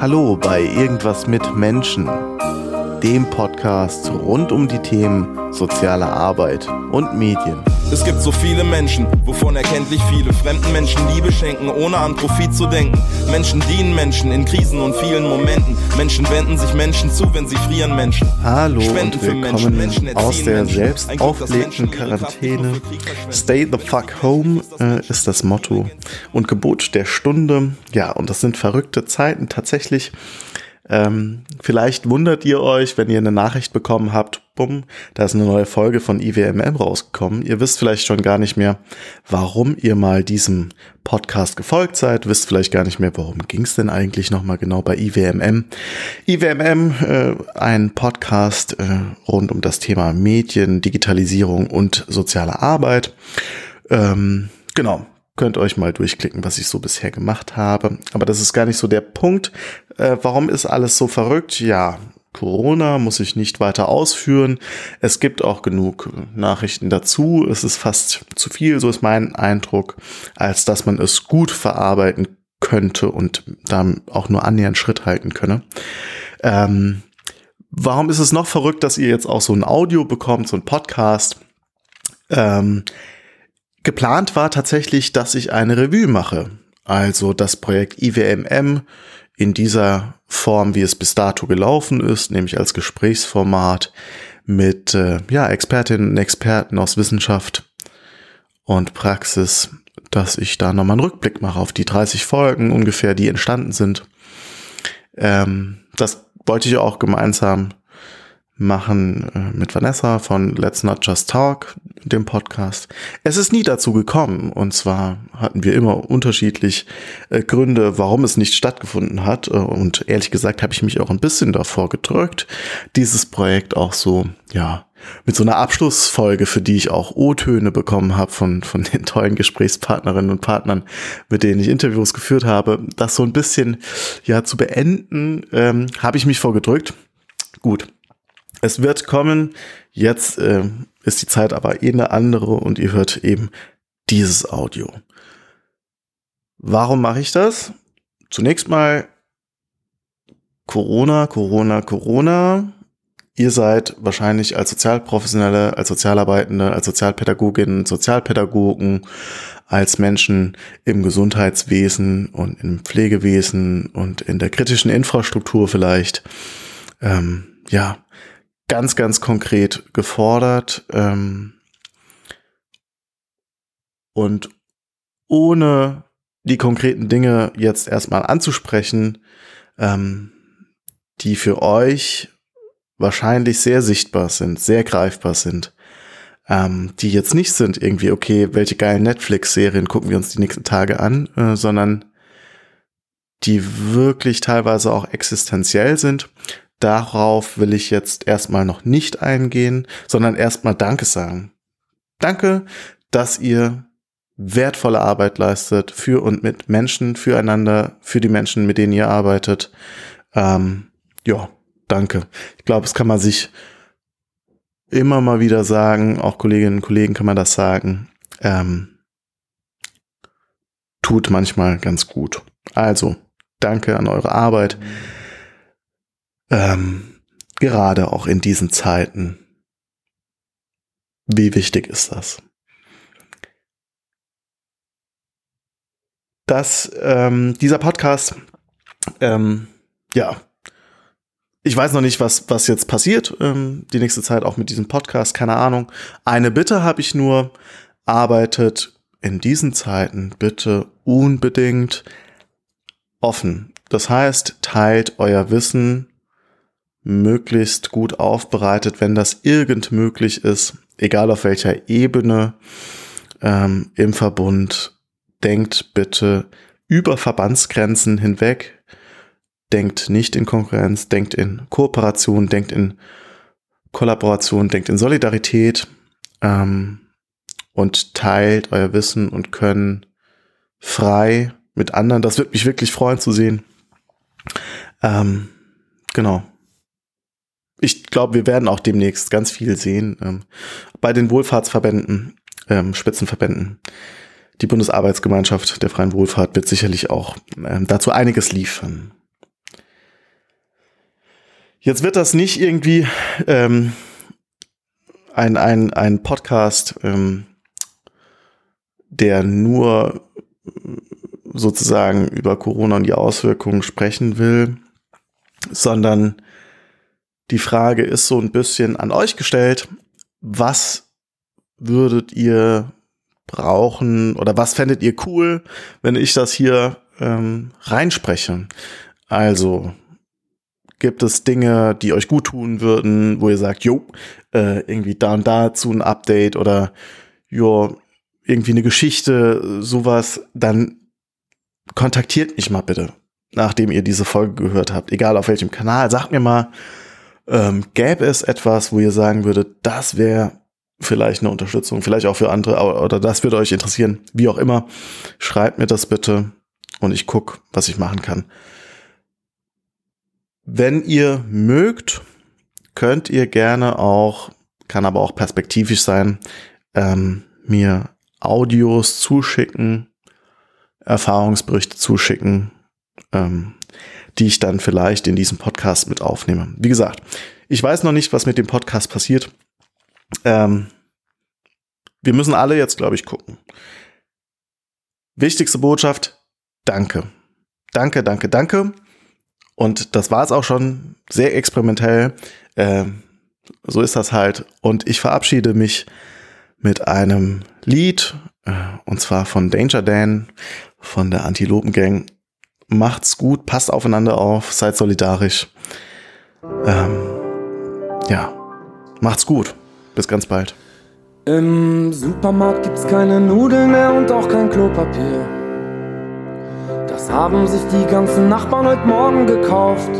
Hallo bei Irgendwas mit Menschen, dem Podcast rund um die Themen soziale Arbeit und Medien. Es gibt so viele Menschen, wovon erkenntlich viele fremden Menschen Liebe schenken, ohne an Profit zu denken. Menschen dienen Menschen in Krisen und vielen Momenten. Menschen wenden sich Menschen zu, wenn sie frieren Menschen. Hallo Spenden und für Menschen, willkommen Menschen erziehen aus der Menschen. selbst aufgelegten Menschen Quarantäne. Stay the fuck home äh, ist das Motto und Gebot der Stunde. Ja, und das sind verrückte Zeiten tatsächlich. Ähm, vielleicht wundert ihr euch, wenn ihr eine Nachricht bekommen habt, bumm, da ist eine neue Folge von IWMM rausgekommen. Ihr wisst vielleicht schon gar nicht mehr, warum ihr mal diesem Podcast gefolgt seid, wisst vielleicht gar nicht mehr, worum ging es denn eigentlich nochmal genau bei IWMM. IWMM, äh, ein Podcast äh, rund um das Thema Medien, Digitalisierung und soziale Arbeit. Ähm, genau, könnt euch mal durchklicken, was ich so bisher gemacht habe. Aber das ist gar nicht so der Punkt. Äh, warum ist alles so verrückt? Ja, Corona muss ich nicht weiter ausführen. Es gibt auch genug Nachrichten dazu. Es ist fast zu viel, so ist mein Eindruck, als dass man es gut verarbeiten könnte und dann auch nur annähernd Schritt halten könne. Ähm, warum ist es noch verrückt, dass ihr jetzt auch so ein Audio bekommt, so ein Podcast? Ähm, Geplant war tatsächlich, dass ich eine Revue mache. Also das Projekt IWMM in dieser Form, wie es bis dato gelaufen ist, nämlich als Gesprächsformat mit äh, ja, Expertinnen und Experten aus Wissenschaft und Praxis, dass ich da nochmal einen Rückblick mache auf die 30 Folgen ungefähr, die entstanden sind. Ähm, das wollte ich auch gemeinsam machen äh, mit Vanessa von Let's Not Just Talk, dem Podcast. Es ist nie dazu gekommen und zwar hatten wir immer unterschiedlich äh, Gründe, warum es nicht stattgefunden hat äh, und ehrlich gesagt habe ich mich auch ein bisschen davor gedrückt, dieses Projekt auch so, ja, mit so einer Abschlussfolge, für die ich auch O-Töne bekommen habe von, von den tollen Gesprächspartnerinnen und Partnern, mit denen ich Interviews geführt habe, das so ein bisschen ja zu beenden, ähm, habe ich mich vorgedrückt. Gut, es wird kommen. Jetzt äh, ist die Zeit aber eh eine andere und ihr hört eben dieses Audio. Warum mache ich das? Zunächst mal Corona, Corona, Corona. Ihr seid wahrscheinlich als Sozialprofessionelle, als Sozialarbeitende, als Sozialpädagoginnen, Sozialpädagogen, als Menschen im Gesundheitswesen und im Pflegewesen und in der kritischen Infrastruktur vielleicht, ähm, ja, ganz, ganz konkret gefordert. Ähm, und ohne die konkreten Dinge jetzt erstmal anzusprechen, ähm, die für euch wahrscheinlich sehr sichtbar sind, sehr greifbar sind, ähm, die jetzt nicht sind irgendwie, okay, welche geilen Netflix-Serien gucken wir uns die nächsten Tage an, äh, sondern die wirklich teilweise auch existenziell sind. Darauf will ich jetzt erstmal noch nicht eingehen, sondern erstmal Danke sagen. Danke, dass ihr wertvolle Arbeit leistet für und mit Menschen, füreinander, für die Menschen, mit denen ihr arbeitet. Ähm, ja, danke. Ich glaube, es kann man sich immer mal wieder sagen, auch Kolleginnen und Kollegen kann man das sagen. Ähm, tut manchmal ganz gut. Also, danke an eure Arbeit. Ähm, gerade auch in diesen Zeiten. Wie wichtig ist das? Dass ähm, dieser Podcast, ähm, ja, ich weiß noch nicht, was, was jetzt passiert, ähm, die nächste Zeit auch mit diesem Podcast, keine Ahnung. Eine Bitte habe ich nur, arbeitet in diesen Zeiten bitte unbedingt offen. Das heißt, teilt euer Wissen möglichst gut aufbereitet, wenn das irgend möglich ist, egal auf welcher Ebene ähm, im Verbund. Denkt bitte über Verbandsgrenzen hinweg. Denkt nicht in Konkurrenz, denkt in Kooperation, denkt in Kollaboration, denkt in Solidarität ähm, und teilt euer Wissen und Können frei mit anderen. Das würde mich wirklich freuen zu sehen. Ähm, genau. Ich glaube, wir werden auch demnächst ganz viel sehen ähm, bei den Wohlfahrtsverbänden, ähm, Spitzenverbänden, die Bundesarbeitsgemeinschaft der freien Wohlfahrt wird sicherlich auch ähm, dazu einiges liefern. Jetzt wird das nicht irgendwie ähm, ein, ein, ein Podcast, ähm, der nur sozusagen über Corona und die Auswirkungen sprechen will, sondern die Frage ist so ein bisschen an euch gestellt, was würdet ihr brauchen oder was fändet ihr cool, wenn ich das hier ähm, reinspreche? Also gibt es Dinge, die euch gut tun würden, wo ihr sagt, jo, äh, irgendwie da und da zu ein Update oder jo, irgendwie eine Geschichte, sowas, dann kontaktiert mich mal bitte, nachdem ihr diese Folge gehört habt, egal auf welchem Kanal. Sagt mir mal, ähm, gäbe es etwas, wo ihr sagen würdet, das wäre vielleicht eine Unterstützung, vielleicht auch für andere, oder das würde euch interessieren, wie auch immer. Schreibt mir das bitte und ich guck, was ich machen kann. Wenn ihr mögt, könnt ihr gerne auch, kann aber auch perspektivisch sein, ähm, mir Audios zuschicken, Erfahrungsberichte zuschicken, ähm, die ich dann vielleicht in diesem Podcast mit aufnehme. Wie gesagt, ich weiß noch nicht, was mit dem Podcast passiert. Ähm, wir müssen alle jetzt, glaube ich, gucken. Wichtigste Botschaft, danke. Danke, danke, danke. Und das war es auch schon, sehr experimentell. Ähm, so ist das halt. Und ich verabschiede mich mit einem Lied, äh, und zwar von Danger Dan von der Antilopen Gang. Macht's gut, passt aufeinander auf, seid solidarisch. Ähm, ja, macht's gut. Bis ganz bald. Im Supermarkt gibt's keine Nudeln mehr und auch kein Klopapier. Das haben sich die ganzen Nachbarn heute Morgen gekauft.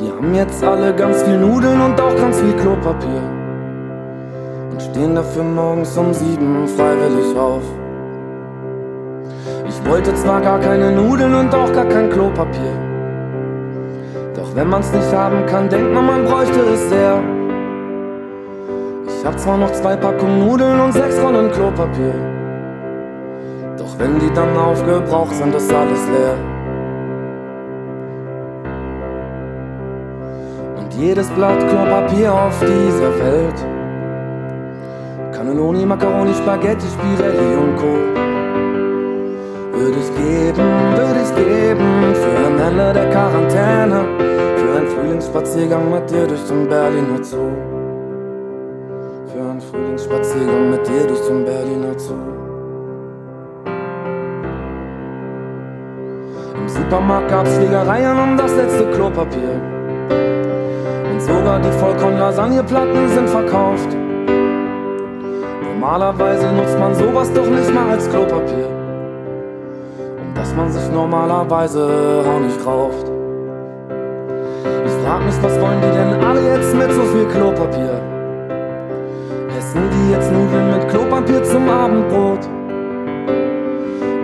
Die haben jetzt alle ganz viel Nudeln und auch ganz viel Klopapier. Und stehen dafür morgens um sieben freiwillig auf. Wollte zwar gar keine Nudeln und auch gar kein Klopapier. Doch wenn man's nicht haben kann, denkt man, man bräuchte es sehr. Ich hab zwar noch zwei Packungen Nudeln und sechs Rollen Klopapier. Doch wenn die dann aufgebraucht sind, ist alles leer. Und jedes Blatt Klopapier auf dieser Welt. Cannelloni, Macaroni, Spaghetti, Spirelli und Co. Würde ich geben, würde ich geben für ein Ende der Quarantäne, für einen Frühlingsspaziergang mit dir durch den Berliner Zoo für einen Frühlingsspaziergang mit dir durch den Berliner Zoo. Im Supermarkt gab's Schlägereien um das letzte Klopapier. Und sogar die Vollkorn-Lasagneplatten sind verkauft. Normalerweise nutzt man sowas doch nicht mal als Klopapier. Man sich normalerweise auch nicht rauft. Ich frag mich, was wollen die denn alle jetzt mit so viel Klopapier? Essen die jetzt Nudeln mit Klopapier zum Abendbrot?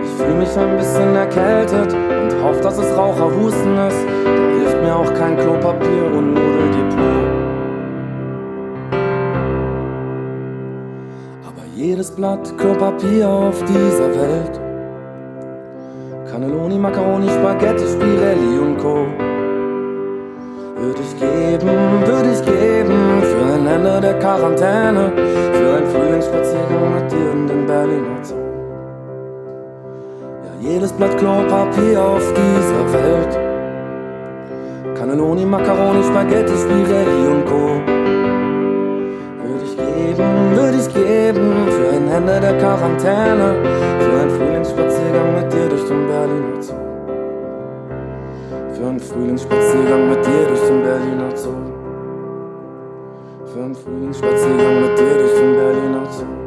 Ich fühle mich ein bisschen erkältet und hoffe, dass es Raucherhusten ist. Da hilft mir auch kein Klopapier und Nudeldepot. Aber jedes Blatt Klopapier auf dieser Welt Cannelloni, Macaroni, Spaghetti, Spirelli und Co. Würde ich geben, würde ich geben für ein Ende der Quarantäne, für einen Frühlingsspaziergang mit dir in den Berliner Zoo. Ja, jedes Blatt Klopapier auf dieser Welt. Cannelloni, Macaroni, Spaghetti, Spirelli und Co. Würde ich geben, würde ich geben für ein Ende der Quarantäne, für einen Frühlingsspaziergang mit dir durch den Berliner Zoo. Für einen Frühlingsspaziergang mit dir durch den Berliner Zoo. Für einen Frühlingsspaziergang mit dir durch den Berliner Zoo.